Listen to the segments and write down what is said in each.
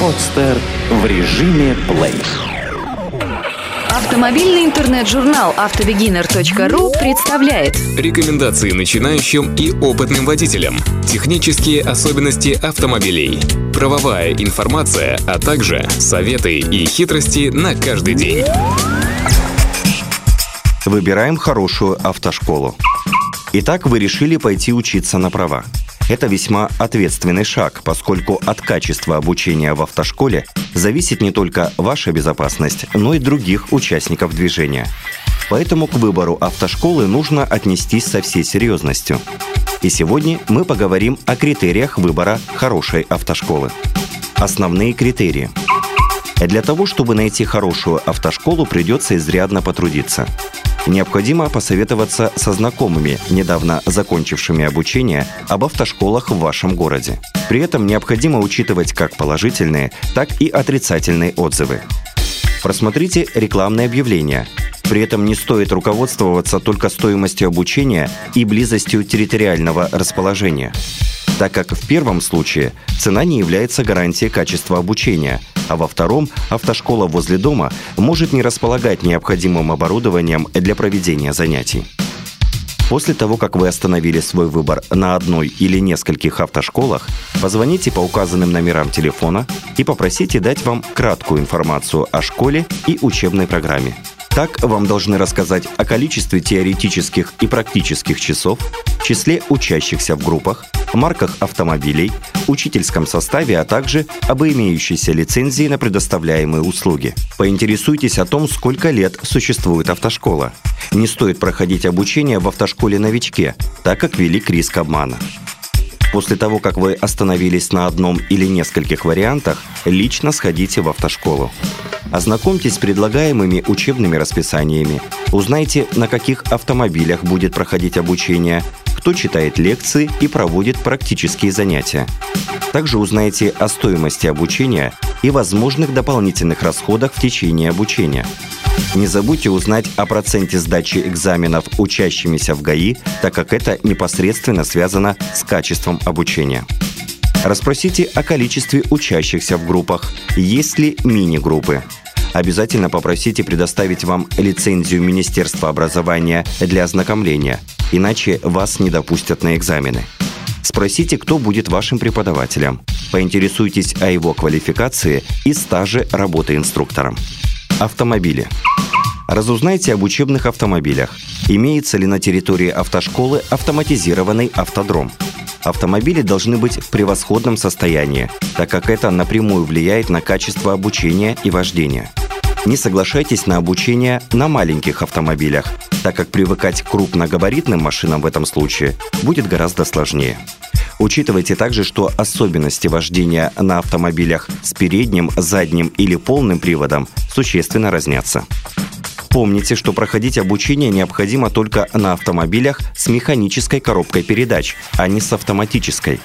Подстер в режиме плей. Автомобильный интернет-журнал автобегинер.ру представляет Рекомендации начинающим и опытным водителям. Технические особенности автомобилей. Правовая информация, а также советы и хитрости на каждый день. Выбираем хорошую автошколу. Итак, вы решили пойти учиться на права. Это весьма ответственный шаг, поскольку от качества обучения в автошколе зависит не только ваша безопасность, но и других участников движения. Поэтому к выбору автошколы нужно отнестись со всей серьезностью. И сегодня мы поговорим о критериях выбора хорошей автошколы. Основные критерии. Для того, чтобы найти хорошую автошколу, придется изрядно потрудиться – Необходимо посоветоваться со знакомыми, недавно закончившими обучение, об автошколах в вашем городе. При этом необходимо учитывать как положительные, так и отрицательные отзывы. Просмотрите рекламные объявления. При этом не стоит руководствоваться только стоимостью обучения и близостью территориального расположения так как в первом случае цена не является гарантией качества обучения, а во втором автошкола возле дома может не располагать необходимым оборудованием для проведения занятий. После того, как вы остановили свой выбор на одной или нескольких автошколах, позвоните по указанным номерам телефона и попросите дать вам краткую информацию о школе и учебной программе. Так вам должны рассказать о количестве теоретических и практических часов, числе учащихся в группах, марках автомобилей, учительском составе, а также об имеющейся лицензии на предоставляемые услуги. Поинтересуйтесь о том, сколько лет существует автошкола. Не стоит проходить обучение в автошколе-новичке, так как велик риск обмана. После того, как вы остановились на одном или нескольких вариантах, лично сходите в автошколу. Ознакомьтесь с предлагаемыми учебными расписаниями, узнайте, на каких автомобилях будет проходить обучение, кто читает лекции и проводит практические занятия. Также узнайте о стоимости обучения и возможных дополнительных расходах в течение обучения. Не забудьте узнать о проценте сдачи экзаменов учащимися в ГАИ, так как это непосредственно связано с качеством обучения. Расспросите о количестве учащихся в группах, есть ли мини-группы. Обязательно попросите предоставить вам лицензию Министерства образования для ознакомления – иначе вас не допустят на экзамены. Спросите, кто будет вашим преподавателем. Поинтересуйтесь о его квалификации и стаже работы инструктором. Автомобили. Разузнайте об учебных автомобилях. Имеется ли на территории автошколы автоматизированный автодром? Автомобили должны быть в превосходном состоянии, так как это напрямую влияет на качество обучения и вождения. Не соглашайтесь на обучение на маленьких автомобилях, так как привыкать к крупногабаритным машинам в этом случае будет гораздо сложнее. Учитывайте также, что особенности вождения на автомобилях с передним, задним или полным приводом существенно разнятся. Помните, что проходить обучение необходимо только на автомобилях с механической коробкой передач, а не с автоматической.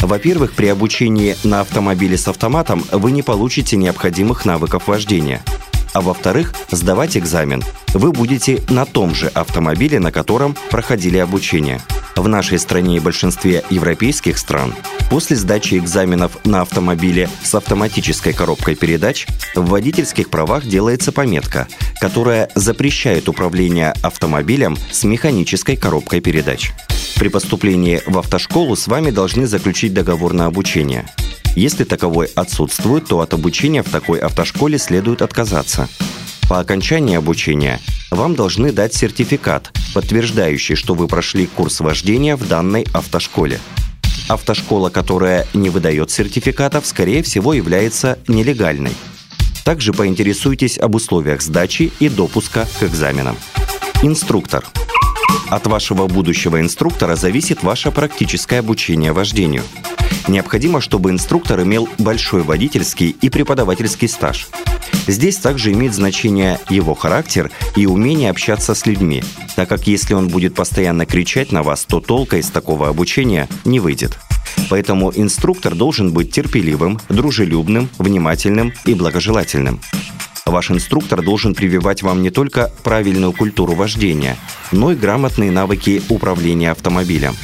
Во-первых, при обучении на автомобиле с автоматом вы не получите необходимых навыков вождения – а во-вторых, сдавать экзамен вы будете на том же автомобиле, на котором проходили обучение. В нашей стране и большинстве европейских стран после сдачи экзаменов на автомобиле с автоматической коробкой передач в водительских правах делается пометка, которая запрещает управление автомобилем с механической коробкой передач. При поступлении в автошколу с вами должны заключить договор на обучение – если таковой отсутствует, то от обучения в такой автошколе следует отказаться. По окончании обучения вам должны дать сертификат, подтверждающий, что вы прошли курс вождения в данной автошколе. Автошкола, которая не выдает сертификатов, скорее всего является нелегальной. Также поинтересуйтесь об условиях сдачи и допуска к экзаменам. Инструктор. От вашего будущего инструктора зависит ваше практическое обучение вождению – Необходимо, чтобы инструктор имел большой водительский и преподавательский стаж. Здесь также имеет значение его характер и умение общаться с людьми, так как если он будет постоянно кричать на вас, то толка из такого обучения не выйдет. Поэтому инструктор должен быть терпеливым, дружелюбным, внимательным и благожелательным. Ваш инструктор должен прививать вам не только правильную культуру вождения, но и грамотные навыки управления автомобилем.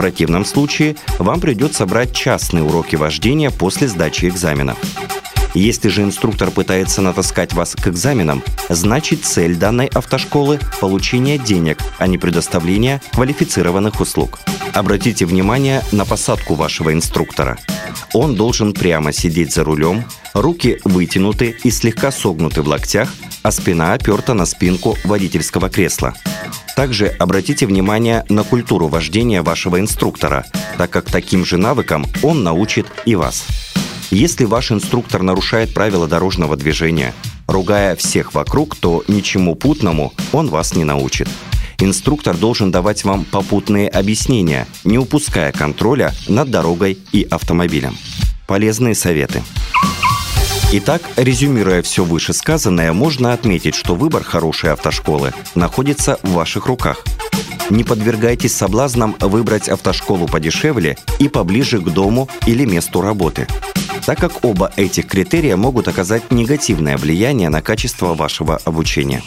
Противном случае вам придется брать частные уроки вождения после сдачи экзаменов. Если же инструктор пытается натаскать вас к экзаменам, значит цель данной автошколы – получение денег, а не предоставление квалифицированных услуг. Обратите внимание на посадку вашего инструктора. Он должен прямо сидеть за рулем, руки вытянуты и слегка согнуты в локтях, а спина оперта на спинку водительского кресла. Также обратите внимание на культуру вождения вашего инструктора, так как таким же навыкам он научит и вас. Если ваш инструктор нарушает правила дорожного движения, ругая всех вокруг, то ничему путному он вас не научит. Инструктор должен давать вам попутные объяснения, не упуская контроля над дорогой и автомобилем. Полезные советы. Итак, резюмируя все вышесказанное, можно отметить, что выбор хорошей автошколы находится в ваших руках. Не подвергайтесь соблазнам выбрать автошколу подешевле и поближе к дому или месту работы так как оба этих критерия могут оказать негативное влияние на качество вашего обучения.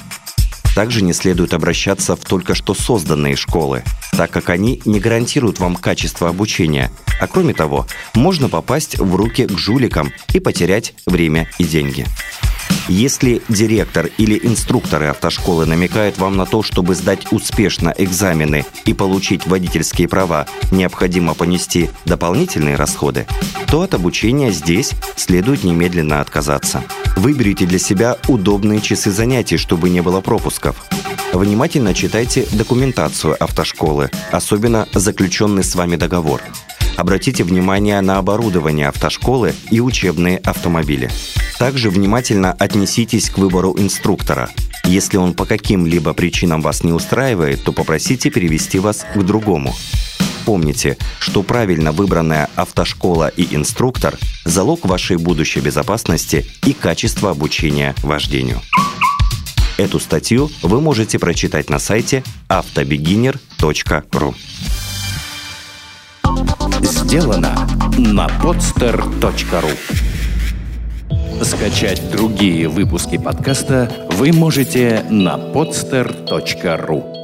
Также не следует обращаться в только что созданные школы, так как они не гарантируют вам качество обучения, а кроме того, можно попасть в руки к жуликам и потерять время и деньги. Если директор или инструкторы автошколы намекают вам на то, чтобы сдать успешно экзамены и получить водительские права, необходимо понести дополнительные расходы, то от обучения здесь следует немедленно отказаться. Выберите для себя удобные часы занятий, чтобы не было пропусков. Внимательно читайте документацию автошколы, особенно заключенный с вами договор. Обратите внимание на оборудование автошколы и учебные автомобили. Также внимательно отнеситесь к выбору инструктора. Если он по каким-либо причинам вас не устраивает, то попросите перевести вас к другому. Помните, что правильно выбранная автошкола и инструктор – залог вашей будущей безопасности и качества обучения вождению. Эту статью вы можете прочитать на сайте автобегинер.ру. Сделано на podster.ru Скачать другие выпуски подкаста вы можете на podster.ru